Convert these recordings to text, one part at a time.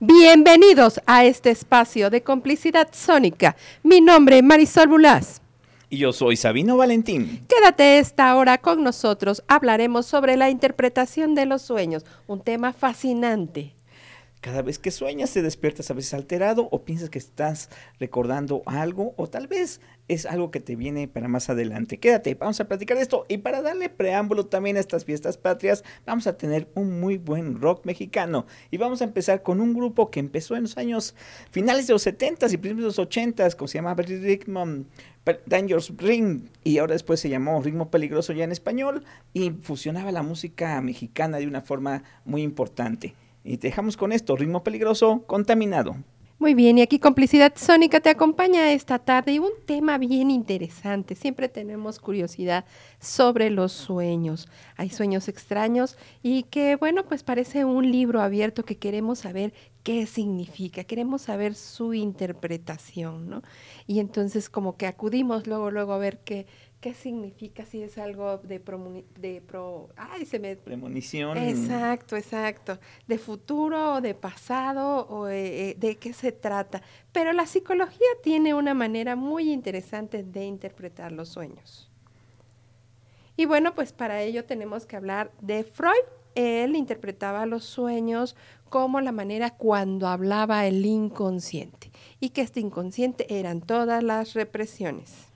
Bienvenidos a este espacio de complicidad sónica. Mi nombre es Marisol Bulás. Y yo soy Sabino Valentín. Quédate esta hora con nosotros. Hablaremos sobre la interpretación de los sueños, un tema fascinante. Cada vez que sueñas te despiertas a veces alterado o piensas que estás recordando algo o tal vez es algo que te viene para más adelante. Quédate, vamos a platicar de esto y para darle preámbulo también a estas fiestas patrias vamos a tener un muy buen rock mexicano y vamos a empezar con un grupo que empezó en los años finales de los 70s y principios de los 80s, como se llama Rhythm Dangerous Ring y ahora después se llamó Ritmo Peligroso ya en español y fusionaba la música mexicana de una forma muy importante. Y te dejamos con esto, ritmo peligroso, contaminado. Muy bien, y aquí Complicidad Sónica te acompaña esta tarde y un tema bien interesante. Siempre tenemos curiosidad sobre los sueños. Hay sueños extraños y que, bueno, pues parece un libro abierto que queremos saber qué significa, queremos saber su interpretación, ¿no? Y entonces como que acudimos luego, luego a ver qué, qué significa si es algo de, de pro, ay, se me... Premonición. Exacto, exacto. De futuro o de pasado o eh, eh, de qué se trata. Pero la psicología tiene una manera muy interesante de interpretar los sueños. Y bueno, pues para ello tenemos que hablar de Freud. Él interpretaba los sueños como la manera cuando hablaba el inconsciente y que este inconsciente eran todas las represiones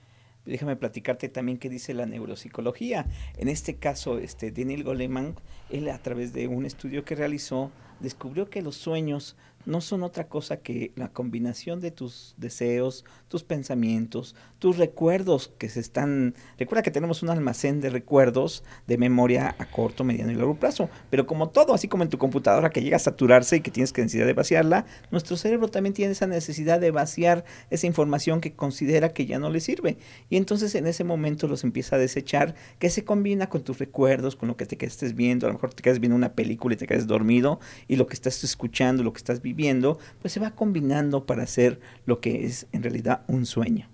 déjame platicarte también qué dice la neuropsicología. En este caso, este Daniel Goleman, él a través de un estudio que realizó, descubrió que los sueños no son otra cosa que la combinación de tus deseos, tus pensamientos, tus recuerdos que se están... Recuerda que tenemos un almacén de recuerdos de memoria a corto, mediano y largo plazo, pero como todo, así como en tu computadora que llega a saturarse y que tienes que necesidad de vaciarla, nuestro cerebro también tiene esa necesidad de vaciar esa información que considera que ya no le sirve. Y entonces en ese momento los empieza a desechar, que se combina con tus recuerdos, con lo que te estés viendo, a lo mejor te quedas viendo una película y te quedas dormido, y lo que estás escuchando, lo que estás viviendo, viendo, pues se va combinando para hacer lo que es en realidad un sueño.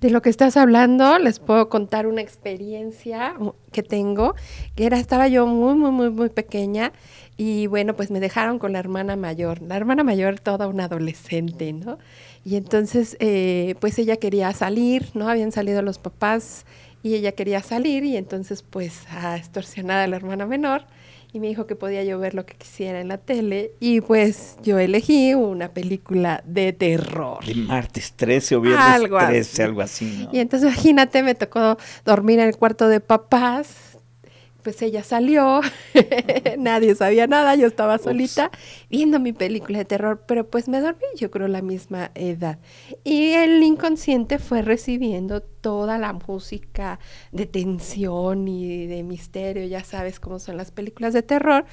De lo que estás hablando, les puedo contar una experiencia que tengo, que era, estaba yo muy, muy, muy, muy pequeña y bueno, pues me dejaron con la hermana mayor, la hermana mayor toda una adolescente, ¿no? Y entonces, eh, pues ella quería salir, ¿no? Habían salido los papás y ella quería salir y entonces pues a extorsionar a la hermana menor y me dijo que podía yo ver lo que quisiera en la tele y pues yo elegí una película de terror. De martes 13 o viernes 13, algo así, ¿no? Y entonces imagínate, me tocó dormir en el cuarto de papás, pues ella salió, nadie sabía nada, yo estaba solita viendo mi película de terror, pero pues me dormí, yo creo, la misma edad. Y el inconsciente fue recibiendo toda la música de tensión y de misterio, ya sabes cómo son las películas de terror.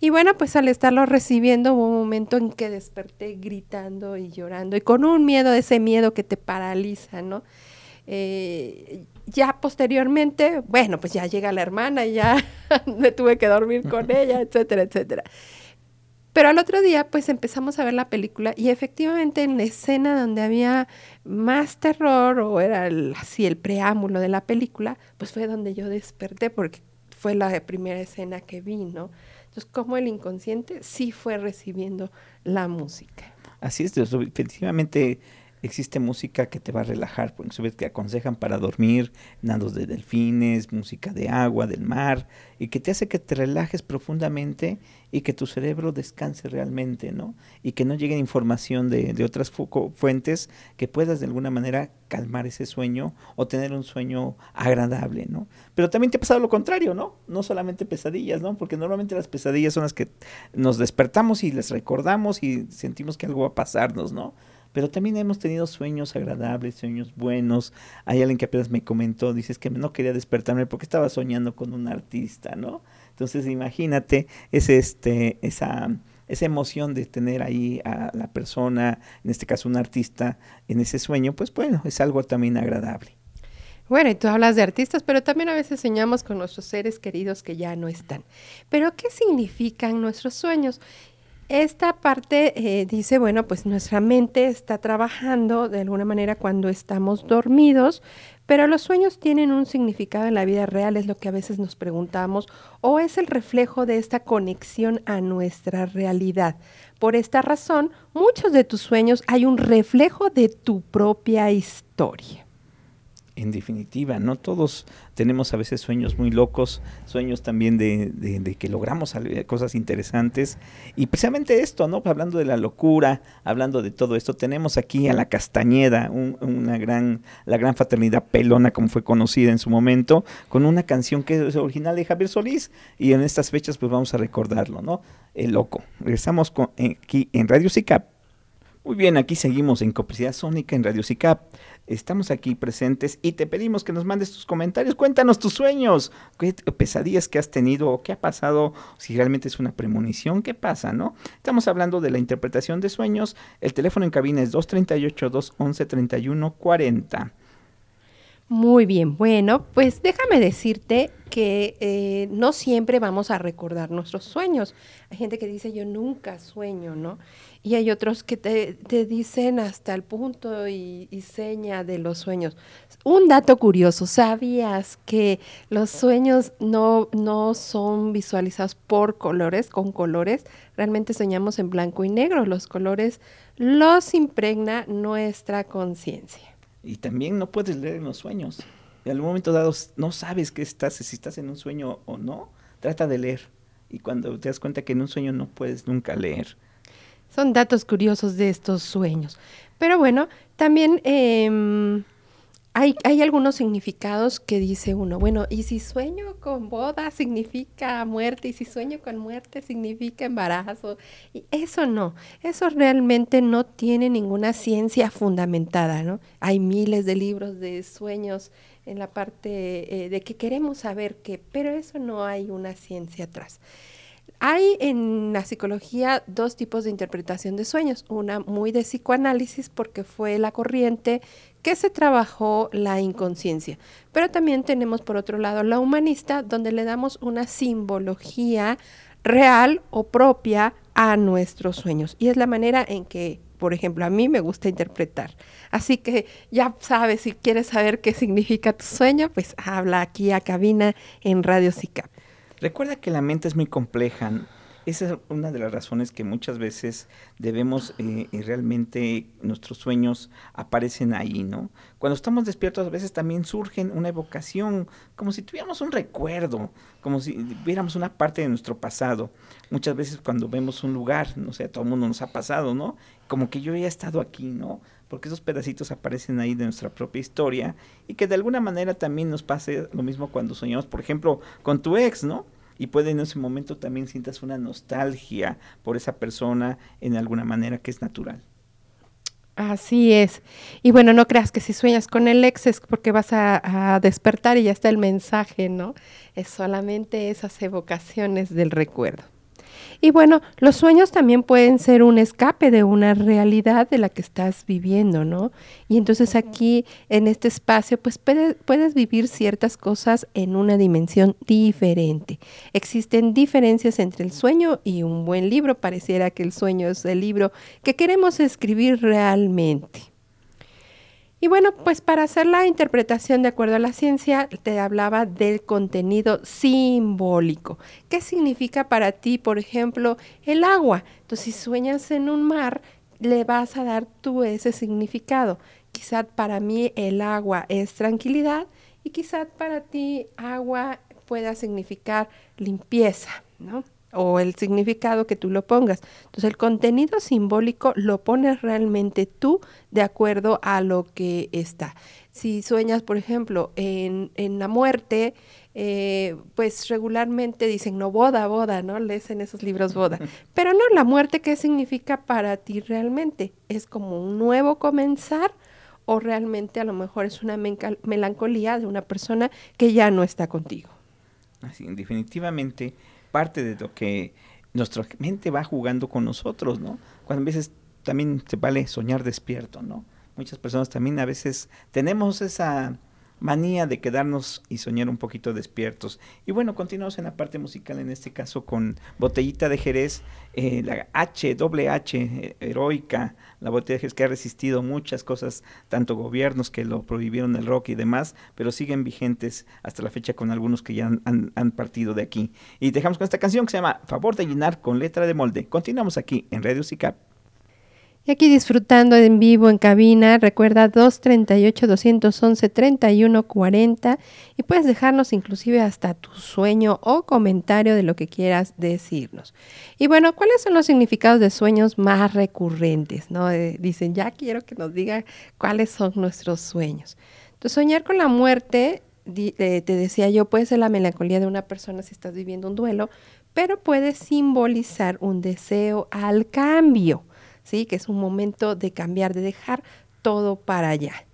Y bueno, pues al estarlo recibiendo hubo un momento en que desperté gritando y llorando y con un miedo, ese miedo que te paraliza, ¿no? Eh, ya posteriormente, bueno, pues ya llega la hermana y ya me tuve que dormir con ella, etcétera, etcétera. Pero al otro día, pues empezamos a ver la película y efectivamente en la escena donde había más terror o era así el preámbulo de la película, pues fue donde yo desperté porque fue la primera escena que vi, ¿no? Entonces, como el inconsciente sí fue recibiendo la música. Así es, efectivamente existe música que te va a relajar, por ejemplo, que aconsejan para dormir, nados de delfines, música de agua, del mar, y que te hace que te relajes profundamente y que tu cerebro descanse realmente, ¿no? Y que no llegue información de, de otras fuentes que puedas de alguna manera calmar ese sueño o tener un sueño agradable, ¿no? Pero también te ha pasado lo contrario, ¿no? No solamente pesadillas, ¿no? Porque normalmente las pesadillas son las que nos despertamos y les recordamos y sentimos que algo va a pasarnos, ¿no? Pero también hemos tenido sueños agradables, sueños buenos. Hay alguien que apenas me comentó, dices que no quería despertarme porque estaba soñando con un artista, ¿no? Entonces imagínate ese, este, esa, esa emoción de tener ahí a la persona, en este caso un artista, en ese sueño, pues bueno, es algo también agradable. Bueno, y tú hablas de artistas, pero también a veces soñamos con nuestros seres queridos que ya no están. Pero, ¿qué significan nuestros sueños? Esta parte eh, dice, bueno, pues nuestra mente está trabajando de alguna manera cuando estamos dormidos, Pero los sueños tienen un significado en la vida real, es lo que a veces nos preguntamos, o es el reflejo de esta conexión a nuestra realidad. Por esta razón, muchos de tus sueños hay un reflejo de tu propia historia en definitiva, no todos tenemos a veces sueños muy locos, sueños también de, que logramos cosas interesantes. Y precisamente esto, ¿no? Hablando de la locura, hablando de todo esto, tenemos aquí a la Castañeda, una gran, la gran fraternidad pelona, como fue conocida en su momento, con una canción que es original de Javier Solís. Y en estas fechas, pues vamos a recordarlo, ¿no? El loco. Regresamos con, aquí en Radio SICAP. Muy bien, aquí seguimos en Coplicidad Sónica en Radio SICAP estamos aquí presentes y te pedimos que nos mandes tus comentarios. Cuéntanos tus sueños, qué pesadillas que has tenido qué ha pasado, si realmente es una premonición, qué pasa, ¿no? Estamos hablando de la interpretación de sueños. El teléfono en cabina es 238-211-3140. Muy bien, bueno, pues déjame decirte que eh, no siempre vamos a recordar nuestros sueños. Hay gente que dice yo nunca sueño, ¿no? Y hay otros que te, dicen hasta el punto y, seña de los sueños. Un dato curioso, ¿sabías que los sueños no, no son visualizados por colores, con colores? Realmente soñamos en blanco y negro. Los colores los impregna nuestra conciencia. Y también no puedes leer en los sueños. En algún momento dado no sabes qué estás, si estás en un sueño o no, trata de leer. Y cuando te das cuenta que en un sueño no puedes nunca leer. Son datos curiosos de estos sueños. Pero bueno, también em, hay, hay, algunos significados que dice uno, bueno, y si sueño con boda significa muerte, y si sueño con muerte significa embarazo. Y eso no, eso realmente no tiene ninguna ciencia fundamentada, ¿no? Hay miles de libros de sueños en la parte eh, de que queremos saber qué, pero eso no hay una ciencia atrás. Hay en la psicología dos tipos de interpretación de sueños, una muy de psicoanálisis porque fue la corriente que se trabajó la inconsciencia, pero también tenemos por otro lado la humanista donde le damos una simbología real o propia a nuestros sueños y es la manera en que por ejemplo, a mí me gusta interpretar. Así que ya sabes, si quieres saber qué significa tu sueño, pues habla aquí a cabina en Radio SICAP. Recuerda que la mente es muy compleja. Esa es una de las razones que muchas veces debemos, eh, y realmente nuestros sueños aparecen ahí, ¿no? Cuando estamos despiertos a veces también surgen una evocación, como si tuviéramos un recuerdo, como si viéramos una parte de nuestro pasado. Muchas veces cuando vemos un lugar, no sé, a todo el mundo nos ha pasado, ¿no? Como que yo ya he estado aquí, ¿no? Porque esos pedacitos aparecen ahí de nuestra propia historia y que de alguna manera también nos pase lo mismo cuando soñamos, por ejemplo, con tu ex, ¿no? y puede en ese momento también sientas una nostalgia por esa persona en alguna manera que es natural. Así es. Y bueno, no creas que si sueñas con el ex es porque vas a, a, despertar y ya está el mensaje, ¿no? Es solamente esas evocaciones del recuerdo. Y bueno, los sueños también pueden ser un escape de una realidad de la que estás viviendo, ¿no? Y entonces aquí, en este espacio, pues puedes, vivir ciertas cosas en una dimensión diferente. Existen diferencias entre el sueño y un buen libro. Pareciera que el sueño es el libro que queremos escribir realmente. Y bueno, pues para hacer la interpretación de acuerdo a la ciencia, te hablaba del contenido simbólico. ¿Qué significa para ti, por ejemplo, el agua? Entonces, si sueñas en un mar, le vas a dar tú ese significado. Quizá para mí el agua es tranquilidad y quizá para ti agua pueda significar limpieza, ¿no? O el significado que tú lo pongas. Entonces el contenido simbólico lo pones realmente tú de acuerdo a lo que está. Si sueñas, por ejemplo, en, en la muerte, eh, pues regularmente dicen, no, boda, boda, ¿no? Lees en esos libros boda. Pero no, la muerte, ¿qué significa para ti realmente? ¿Es como un nuevo comenzar? o realmente a lo mejor es una melancolía de una persona que ya no está contigo. Así, definitivamente parte de lo que nuestra mente va jugando con nosotros, ¿no? Cuando a veces también se vale soñar despierto, ¿no? Muchas personas también a veces tenemos esa, manía de quedarnos y soñar un poquito despiertos. Y bueno, continuamos en la parte musical, en este caso con Botellita de Jerez, eh, la H, doble H, eh, heroica, la botella de Jerez que ha resistido muchas cosas, tanto gobiernos que lo prohibieron el rock y demás, pero siguen vigentes hasta la fecha con algunos que ya han, han partido de aquí. Y dejamos con esta canción que se llama Favor de llenar con letra de molde. Continuamos aquí en Radio SICAP. Y aquí disfrutando en vivo en cabina, recuerda 238-211-3140 y puedes dejarnos inclusive hasta tu sueño o comentario de lo que quieras decirnos. Y bueno, ¿cuáles son los significados de sueños más recurrentes? ¿no? Eh, dicen, ya quiero que nos diga cuáles son nuestros sueños. Entonces, soñar con la muerte, eh, te decía yo, puede ser la melancolía de una persona si estás viviendo un duelo, pero puede simbolizar un deseo al cambio ¿sí? Que es un momento de cambiar, de dejar todo para allá.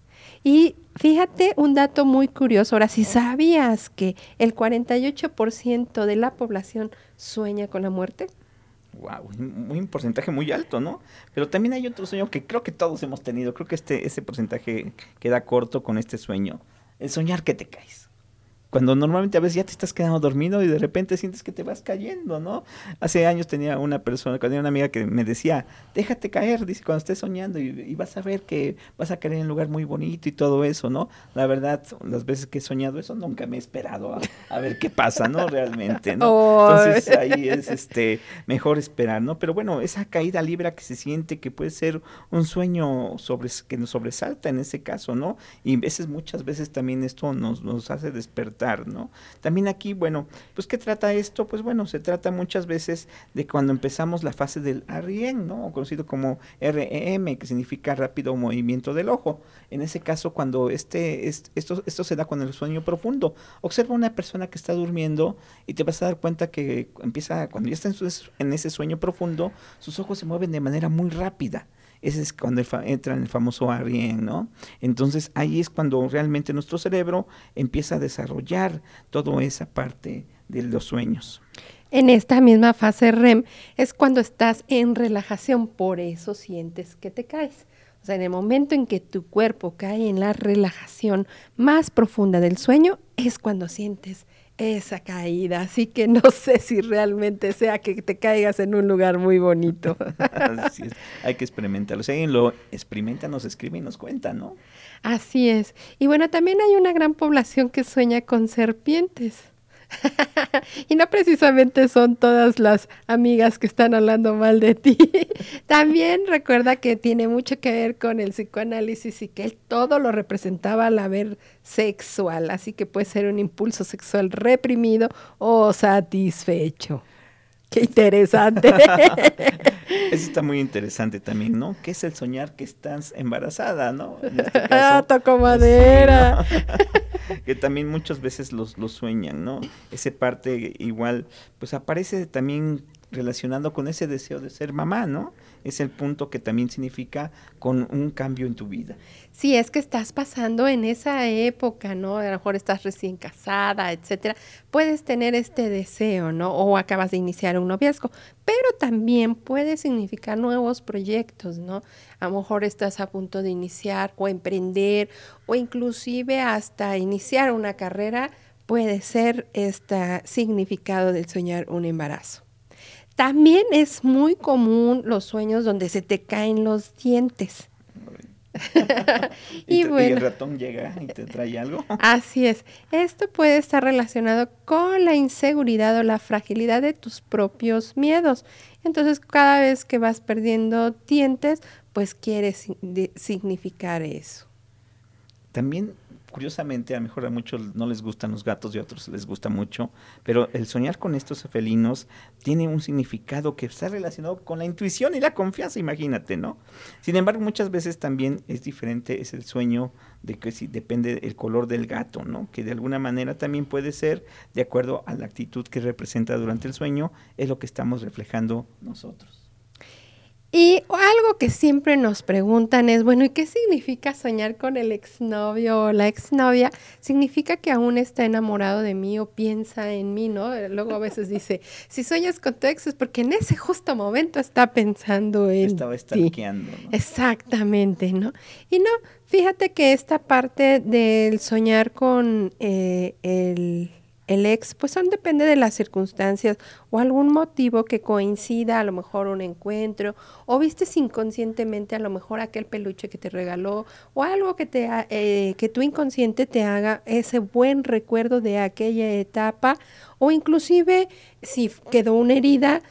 Y fíjate un dato muy curioso, ahora si sabías que el 48% de la población sueña con la muerte. Wow, un porcentaje muy alto, ¿no? Pero también hay otro sueño que creo que todos hemos tenido. Creo que este ese porcentaje queda corto con este sueño. El soñar que te caes. Cuando normalmente a veces ya te estás quedando dormido y de repente sientes que te vas cayendo, ¿no? Hace años tenía una persona, tenía una amiga que me decía, déjate caer, dice, cuando estés soñando y, vas a ver que vas a caer en un lugar muy bonito y todo eso, ¿no? La verdad, las veces que he soñado eso nunca me he esperado a, ver qué pasa, ¿no? Realmente, ¿no? Entonces ahí es este mejor esperar, ¿no? Pero bueno, esa caída libre que se siente que puede ser un sueño sobre, que nos sobresalta en ese caso, ¿no? Y veces, muchas veces también esto nos, nos hace despertar ¿no? También aquí, bueno, pues ¿qué trata esto? Pues bueno, se trata muchas veces de cuando empezamos la fase del REM, ¿no? conocido como REM, que significa rápido movimiento del ojo. En ese caso, cuando este, esto, esto se da con el sueño profundo. Observa una persona que está durmiendo y te vas a dar cuenta que empieza, cuando ya está en, en ese sueño profundo, sus ojos se mueven de manera muy rápida. Ese es cuando entra en el famoso REM, ¿no? Entonces ahí es cuando realmente nuestro cerebro empieza a desarrollar toda esa parte de los sueños. En esta misma fase REM es cuando estás en relajación, por eso sientes que te caes. O sea, en el momento en que tu cuerpo cae en la relajación más profunda del sueño, es cuando sientes esa caída. Así que no sé si realmente sea que te caigas en un lugar muy bonito. Así es. Hay que experimentarlo. Si alguien lo experimenta, nos escribe y nos cuenta, ¿no? Así es. Y bueno, también hay una gran población que sueña con serpientes. y no precisamente son todas las amigas que están hablando mal de ti. También recuerda que tiene mucho que ver con el psicoanálisis y que él todo lo representaba al haber sexual, así que puede ser un impulso sexual reprimido o satisfecho. Qué interesante. Eso está muy interesante también, ¿no? ¿Qué es el soñar que estás embarazada, no? Este ah, toco madera. que también muchas veces los, los sueñan, ¿no? Ese parte igual, pues aparece también relacionado con ese deseo de ser mamá, ¿no? Es el punto que también significa con un cambio en tu vida. Sí, es que estás pasando en esa época, ¿no? A lo mejor estás recién casada, etcétera. Puedes tener este deseo, ¿no? O acabas de iniciar un noviazgo, pero también puede significar nuevos proyectos, ¿no? A lo mejor estás a punto de iniciar o emprender o inclusive hasta iniciar una carrera puede ser este significado del soñar un embarazo. También es muy común los sueños donde se te caen los dientes. y, el ratón llega y te trae algo. Así es. Esto puede estar relacionado con la inseguridad o la fragilidad de tus propios miedos. Entonces, cada vez que vas perdiendo dientes, pues quiere significar eso. También curiosamente, a lo mejor a muchos no les gustan los gatos y a otros les gusta mucho, pero el soñar con estos felinos tiene un significado que está relacionado con la intuición y la confianza, imagínate, ¿no? Sin embargo, muchas veces también es diferente, es el sueño de que si depende el color del gato, ¿no? Que de alguna manera también puede ser de acuerdo a la actitud que representa durante el sueño, es lo que estamos reflejando nosotros. Y algo que siempre nos preguntan es, bueno, ¿y qué significa soñar con el exnovio o la exnovia? Significa que aún está enamorado de mí o piensa en mí, ¿no? Luego a veces dice, si sueñas con tu ex es porque en ese justo momento está pensando en Estaba ¿no? Exactamente, ¿no? Y no, fíjate que esta parte del soñar con eh, el el ex, pues son depende de las circunstancias o algún motivo que coincida, a lo mejor un encuentro, o vistes inconscientemente a lo mejor aquel peluche que te regaló, o algo que te eh, que tu inconsciente te haga ese buen recuerdo de aquella etapa, o inclusive si quedó una herida,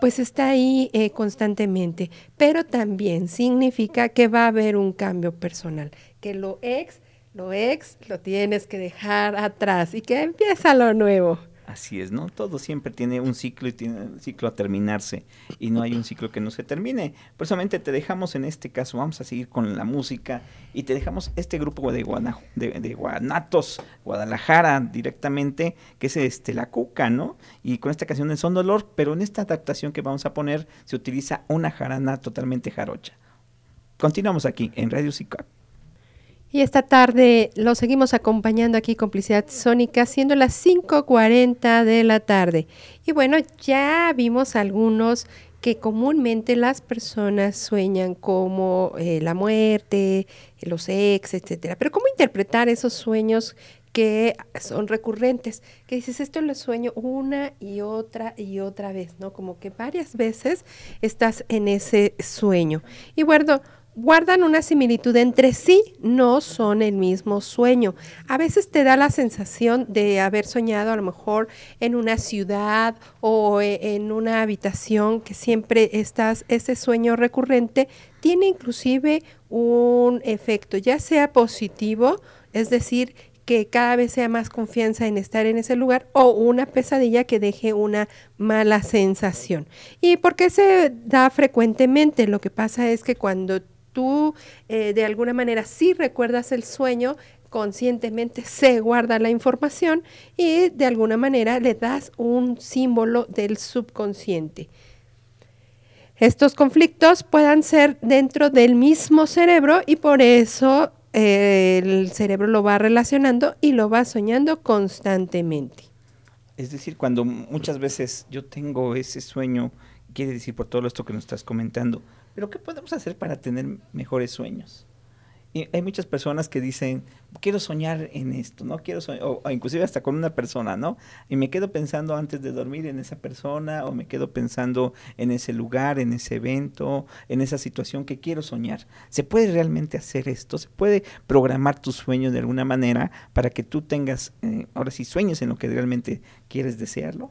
pues está ahí eh, constantemente, pero también significa que va a haber un cambio personal, que lo ex lo ex lo tienes que dejar atrás y que empieza lo nuevo. Así es, ¿no? Todo siempre tiene un ciclo y tiene un ciclo a terminarse y no hay un ciclo que no se termine. Precisamente te dejamos en este caso, vamos a seguir con la música y te dejamos este grupo de, Guanatos, Guadalajara directamente, que es este La Cuca, ¿no? Y con esta canción de Son Dolor, pero en esta adaptación que vamos a poner se utiliza una jarana totalmente jarocha. Continuamos aquí en Radio Sica. Y esta tarde lo seguimos acompañando aquí Complicidad Sónica, siendo las 5.40 de la tarde. Y bueno, ya vimos algunos que comúnmente las personas sueñan como eh, la muerte, los ex, etcétera. Pero ¿cómo interpretar esos sueños que son recurrentes? Que dices, esto lo sueño una y otra y otra vez, ¿no? Como que varias veces estás en ese sueño. Y bueno, guardan una similitud entre sí, no son el mismo sueño. A veces te da la sensación de haber soñado a lo mejor en una ciudad o e, en una habitación que siempre estás, ese sueño recurrente tiene inclusive un efecto, ya sea positivo, es decir, que cada vez sea más confianza en estar en ese lugar o una pesadilla que deje una mala sensación. ¿Y por qué se da frecuentemente? Lo que pasa es que cuando tú eh, de alguna manera sí recuerdas el sueño, conscientemente se guarda la información y de alguna manera le das un símbolo del subconsciente. Estos conflictos puedan ser dentro del mismo cerebro y por eso eh, el cerebro lo va relacionando y lo va soñando constantemente. Es decir, cuando muchas veces yo tengo ese sueño, quiere decir por todo esto que nos estás comentando, pero ¿qué podemos hacer para tener mejores sueños? Hay muchas personas que dicen, quiero soñar en esto, ¿no? Quiero soñar, o, inclusive hasta con una persona, ¿no? Y me quedo pensando antes de dormir en esa persona, o me quedo pensando en ese lugar, en ese evento, en esa situación que quiero soñar. ¿Se puede realmente hacer esto? ¿Se puede programar tus sueños de alguna manera para que tú tengas, eh, ahora sí, sueños en lo que realmente quieres desearlo?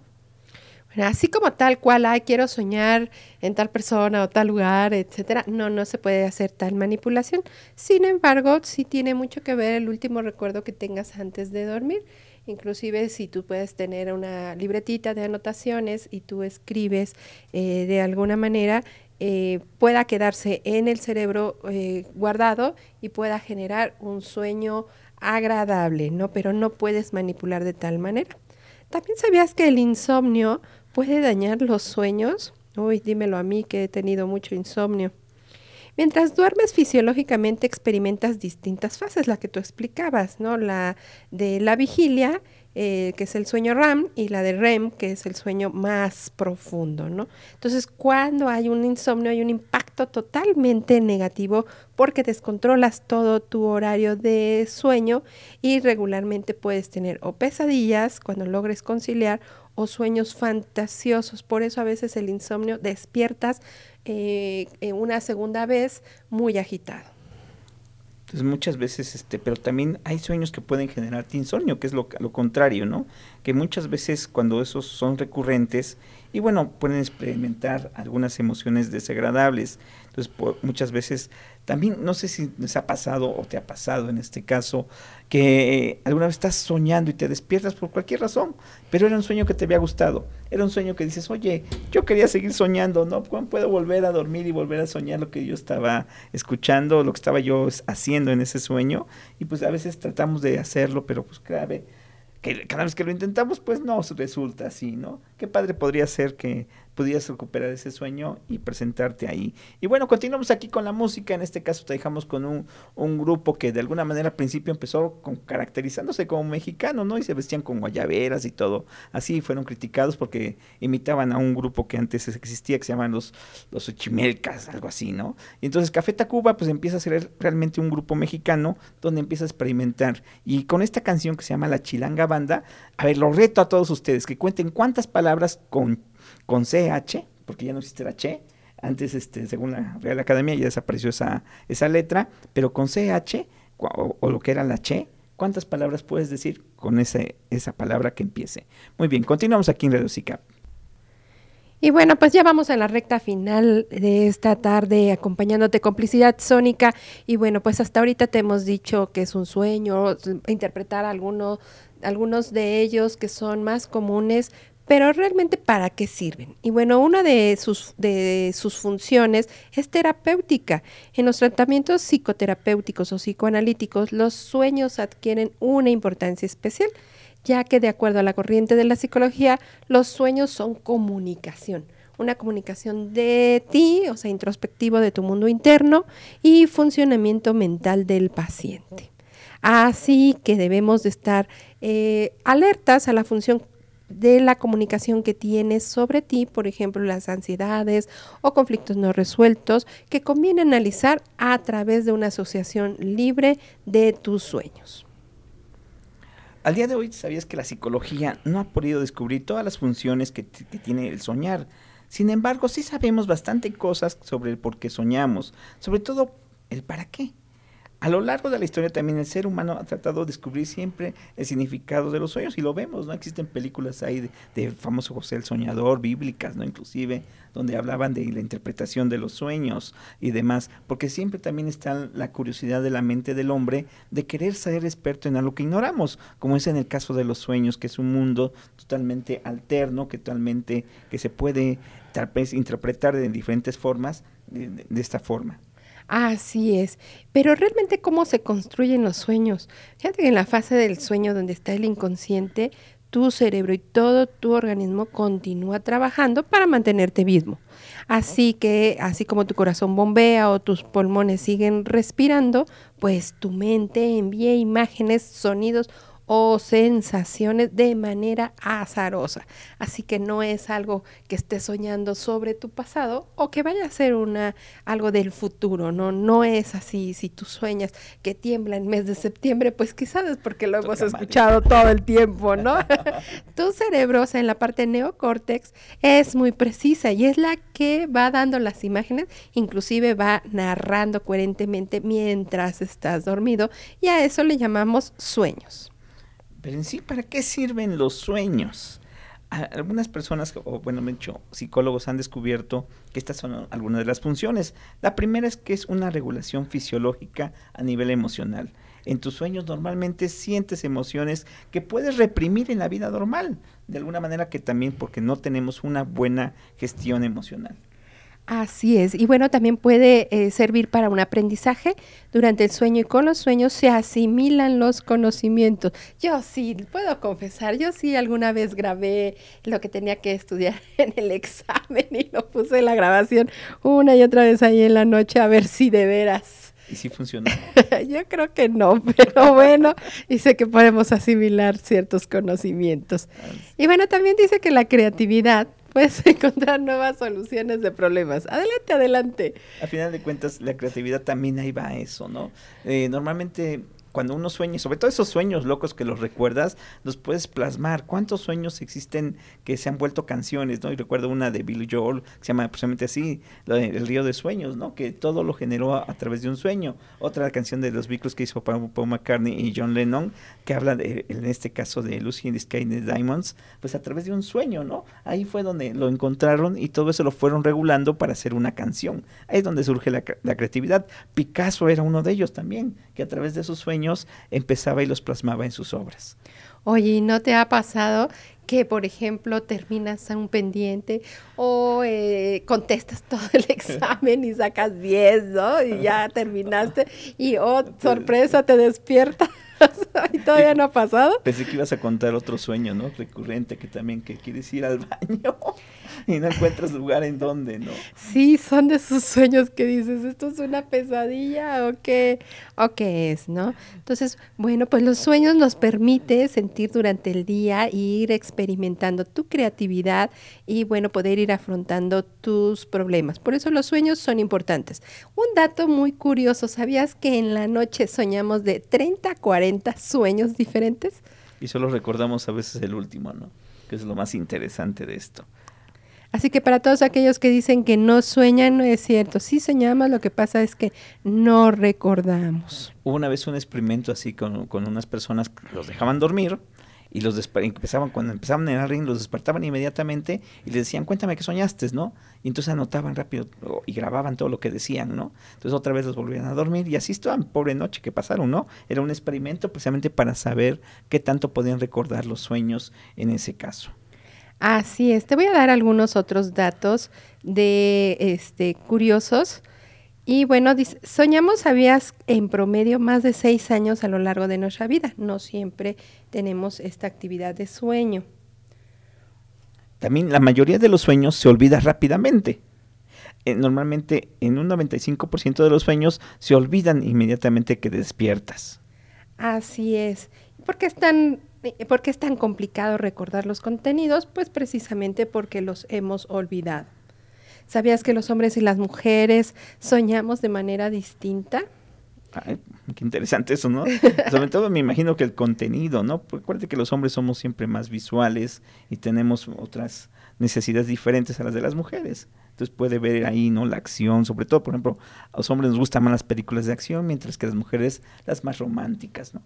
Así como tal cual, ay, quiero soñar en tal persona o tal lugar, etcétera, no, no se puede hacer tal manipulación. Sin embargo, sí tiene mucho que ver el último recuerdo que tengas antes de dormir. Inclusive si tú puedes tener una libretita de anotaciones y tú escribes eh, de alguna manera, eh, pueda quedarse en el cerebro eh, guardado y pueda generar un sueño agradable, ¿no? Pero no puedes manipular de tal manera. También sabías que el insomnio puede dañar los sueños. Uy, dímelo a mí que he tenido mucho insomnio. Mientras duermes fisiológicamente experimentas distintas fases, la que tú explicabas, ¿no? La de la vigilia, eh, que es el sueño RAM, y la de REM, que es el sueño más profundo, ¿no? Entonces, cuando hay un insomnio, hay un impacto totalmente negativo porque descontrolas todo tu horario de sueño y regularmente puedes tener o pesadillas cuando logres conciliar o sueños fantasiosos. Por eso a veces el insomnio despiertas eh, una segunda vez muy agitado. Entonces muchas veces, este, pero también hay sueños que pueden generarte insomnio, que es lo, lo contrario, ¿no? Que muchas veces cuando esos son recurrentes, y bueno, pueden experimentar algunas emociones desagradables. Entonces, muchas veces también, no sé si les ha pasado o te ha pasado en este caso, que alguna vez estás soñando y te despiertas por cualquier razón, pero era un sueño que te había gustado. Era un sueño que dices, oye, yo quería seguir soñando, ¿no? ¿Cuándo puedo volver a dormir y volver a soñar lo que yo estaba escuchando, lo que estaba yo haciendo en ese sueño? Y pues a veces tratamos de hacerlo, pero pues grave que cada vez que lo intentamos, pues no resulta así, ¿no? Qué padre podría ser que pudieras recuperar ese sueño y presentarte ahí. Y bueno, continuamos aquí con la música, en este caso te dejamos con un, un grupo que de alguna manera al principio empezó con, caracterizándose como mexicano, ¿no? Y se vestían con guayaberas y todo. Así fueron criticados porque imitaban a un grupo que antes existía, que se llaman los, los Ochimelcas, algo así, ¿no? Y entonces Café Tacuba pues empieza a ser realmente un grupo mexicano donde empieza a experimentar. Y con esta canción que se llama La Chilanga Banda, a ver, lo reto a todos ustedes que cuenten cuántas palabras con con CH, porque ya no existe la Che. Antes, este, según la Real Academia, ya desapareció esa, esa letra, pero con CH, o, lo que era la Che, ¿cuántas palabras puedes decir con ese, esa palabra que empiece? Muy bien, continuamos aquí en Radio SICAP. Y bueno, pues ya vamos a la recta final de esta tarde acompañándote complicidad sónica. Y bueno, pues hasta ahorita te hemos dicho que es un sueño interpretar alguno, algunos de ellos que son más comunes, pero realmente ¿para qué sirven? Y bueno, una de sus, de sus funciones es terapéutica. En los tratamientos psicoterapéuticos o psicoanalíticos, los sueños adquieren una importancia especial, ya que de acuerdo a la corriente de la psicología, los sueños son comunicación una comunicación de ti, o sea, introspectivo de tu mundo interno y funcionamiento mental del paciente. Así que debemos de estar eh, alertas a la función de la comunicación que tienes sobre ti, por ejemplo, las ansiedades o conflictos no resueltos, que conviene analizar a través de una asociación libre de tus sueños. Al día de hoy, ¿sabías que la psicología no ha podido descubrir todas las funciones que, que tiene el soñar? Sin embargo, sí sabemos bastante cosas sobre el por qué soñamos, sobre todo el para qué. A lo largo de la historia también el ser humano ha tratado de descubrir siempre el significado de los sueños y lo vemos, ¿no? Existen películas ahí de, famoso José el Soñador, bíblicas, ¿no? Inclusive, donde hablaban de la interpretación de los sueños y demás, porque siempre también está la curiosidad de la mente del hombre de querer ser experto en algo que ignoramos, como es en el caso de los sueños, que es un mundo totalmente alterno, que totalmente, que se puede tal vez interpretar de diferentes formas, de esta forma. Así es, pero realmente cómo se construyen los sueños. Fíjate que en la fase del sueño donde está el inconsciente, tu cerebro y todo tu organismo continúa trabajando para mantenerte vivo. Así que, así como tu corazón bombea o tus pulmones siguen respirando, pues tu mente envía imágenes, sonidos o sensaciones de manera azarosa. Así que no es algo que estés soñando sobre tu pasado o que vaya a ser una algo del futuro, no no es así. Si tú sueñas que tiembla en mes de septiembre, pues quizás es porque lo hemos escuchado todo el tiempo, ¿no? tu cerebro, o sea, en la parte neocórtex es muy precisa y es la que va dando las imágenes, inclusive va narrando coherentemente mientras estás dormido y a eso le llamamos sueños. Pero en sí, ¿para qué sirven los sueños? Algunas personas, o bueno, me psicólogos han descubierto que estas son algunas de las funciones. La primera es que es una regulación fisiológica a nivel emocional. En tus sueños normalmente sientes emociones que puedes reprimir en la vida normal, de alguna manera que también porque no tenemos una buena gestión emocional. Así es. Y bueno, también puede eh, servir para un aprendizaje durante el sueño y con los sueños se asimilan los conocimientos. Yo sí, puedo confesar, yo sí alguna vez grabé lo que tenía que estudiar en el examen y lo puse en la grabación una y otra vez ahí en la noche a ver si de veras. ¿Y si funcionó? yo creo que no, pero bueno, dice que podemos asimilar ciertos conocimientos. Y bueno, también dice que la creatividad puedes encontrar nuevas soluciones de problemas. Adelante, adelante. A final de cuentas, la creatividad también ahí va a eso, ¿no? Eh, normalmente cuando uno sueña, sobre todo esos sueños locos que los recuerdas, los puedes plasmar. ¿Cuántos sueños existen que se han vuelto canciones, no? Y recuerdo una de Billy Joel, que se llama precisamente así, El río de sueños, ¿no? Que todo lo generó a, través de un sueño. Otra canción de los Beatles que hizo Paul, McCartney y John Lennon, que habla de, en este caso de Lucy in the Sky and the Diamonds, pues a través de un sueño, ¿no? Ahí fue donde lo encontraron y todo eso lo fueron regulando para hacer una canción. Ahí es donde surge la, la creatividad. Picasso era uno de ellos también, que a través de sus sueños empezaba y los plasmaba en sus obras. Oye, ¿y no te ha pasado que, por ejemplo, terminas a un pendiente o eh, contestas todo el examen y sacas 10, ¿no? Y ya terminaste y, oh, sorpresa, te despierta ¿Y todavía no ha pasado? Pensé que ibas a contar otro sueño, ¿no? Recurrente, que también que quieres ir al baño y no encuentras lugar en donde, ¿no? Sí, son de esos sueños que dices, ¿esto es una pesadilla o qué, o qué es, no? Entonces, bueno, pues los sueños nos permite sentir durante el día e ir experimentando tu creatividad y, bueno, poder ir afrontando tus problemas. Por eso los sueños son importantes. Un dato muy curioso, ¿sabías que en la noche soñamos de 30 a 40 sueños diferentes? Y solo recordamos a veces el último, ¿no? Que es lo más interesante de esto. Así que para todos aquellos que dicen que no sueñan, no es cierto. Sí soñamos, lo que pasa es que no recordamos. Hubo una vez un experimento así con, con unas personas que los dejaban dormir y los empezaban, cuando empezaban en el ring, los despertaban inmediatamente y les decían, cuéntame qué soñaste, ¿no? Y entonces anotaban rápido y grababan todo lo que decían, ¿no? Entonces otra vez los volvían a dormir y así estaban, pobre noche que pasaron, ¿no? Era un experimento precisamente para saber qué tanto podían recordar los sueños en ese caso. Así es, te voy a dar algunos otros datos de este curiosos. Y bueno, soñamos, habías en promedio más de seis años a lo largo de nuestra vida. No siempre tenemos esta actividad de sueño. También la mayoría de los sueños se olvida rápidamente. Eh, normalmente en un 95% de los sueños se olvidan inmediatamente que despiertas. Así es. ¿Por qué es tan ¿Por qué es tan complicado recordar los contenidos? Pues precisamente porque los hemos olvidado. ¿Sabías que los hombres y las mujeres soñamos de manera distinta? Ay, qué interesante eso, ¿no? Sobre todo me imagino que el contenido, ¿no? Porque acuérdate que los hombres somos siempre más visuales y tenemos otras necesidades diferentes a las de las mujeres. Entonces puede ver ahí, ¿no? La acción, sobre todo, por ejemplo, a los hombres nos gustan más las películas de acción, mientras que a las mujeres las más románticas, ¿no?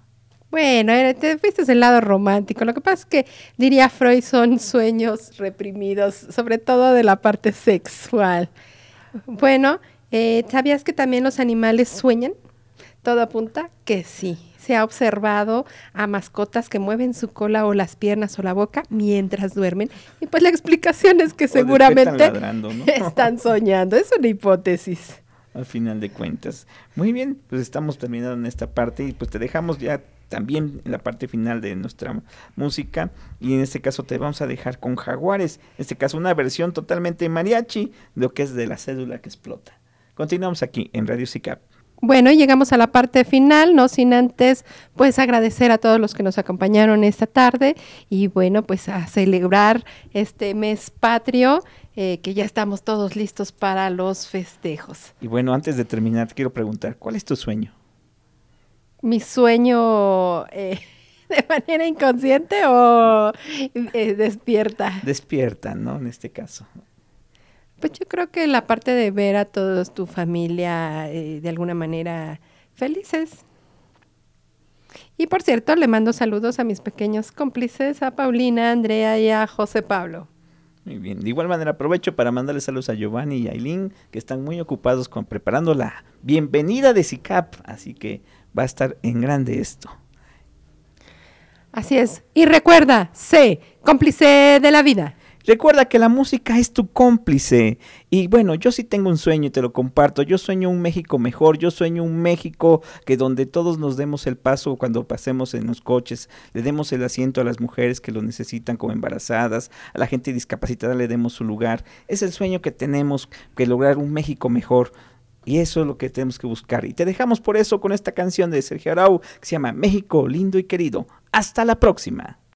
Bueno, te fuiste el lado romántico. Lo que pasa es que, diría Freud, son sueños reprimidos, sobre todo de la parte sexual. Bueno, eh, ¿sabías que también los animales sueñan? Todo apunta que sí. Se ha observado a mascotas que mueven su cola o las piernas o la boca mientras duermen. Y pues la explicación es que seguramente están soñando. Es una hipótesis. Al final de cuentas. Muy bien, pues estamos terminando en esta parte y pues te dejamos ya también en la parte final de nuestra música y en este caso te vamos a dejar con Jaguares, en este caso una versión totalmente mariachi de lo que es de la cédula que explota. Continuamos aquí en Radio SICAP. Bueno, llegamos a la parte final, no sin antes pues agradecer a todos los que nos acompañaron esta tarde y bueno, pues a celebrar este mes patrio eh, que ya estamos todos listos para los festejos. Y bueno, antes de terminar, quiero preguntar, ¿cuál es tu sueño? Mi sueño eh, de manera inconsciente o eh, despierta? Despierta, ¿no? En este caso. Pues yo creo que la parte de ver a toda tu familia eh, de alguna manera felices. Y por cierto, le mando saludos a mis pequeños cómplices, a Paulina, Andrea y a José Pablo. Muy bien. De igual manera aprovecho para mandarle saludos a Giovanni y a Aileen, que están muy ocupados con preparando la bienvenida de SICAP. Así que va a estar en grande esto. Así es. Y recuerda, sé cómplice de la vida. Recuerda que la música es tu cómplice. Y bueno, yo sí tengo un sueño y te lo comparto. Yo sueño un México mejor. Yo sueño un México que donde todos nos demos el paso cuando pasemos en los coches, le demos el asiento a las mujeres que lo necesitan como embarazadas, a la gente discapacitada le demos su lugar. Es el sueño que tenemos, que lograr un México mejor. Y eso es lo que tenemos que buscar. Y te dejamos por eso con esta canción de Sergio Arau que se llama México lindo y querido. Hasta la próxima.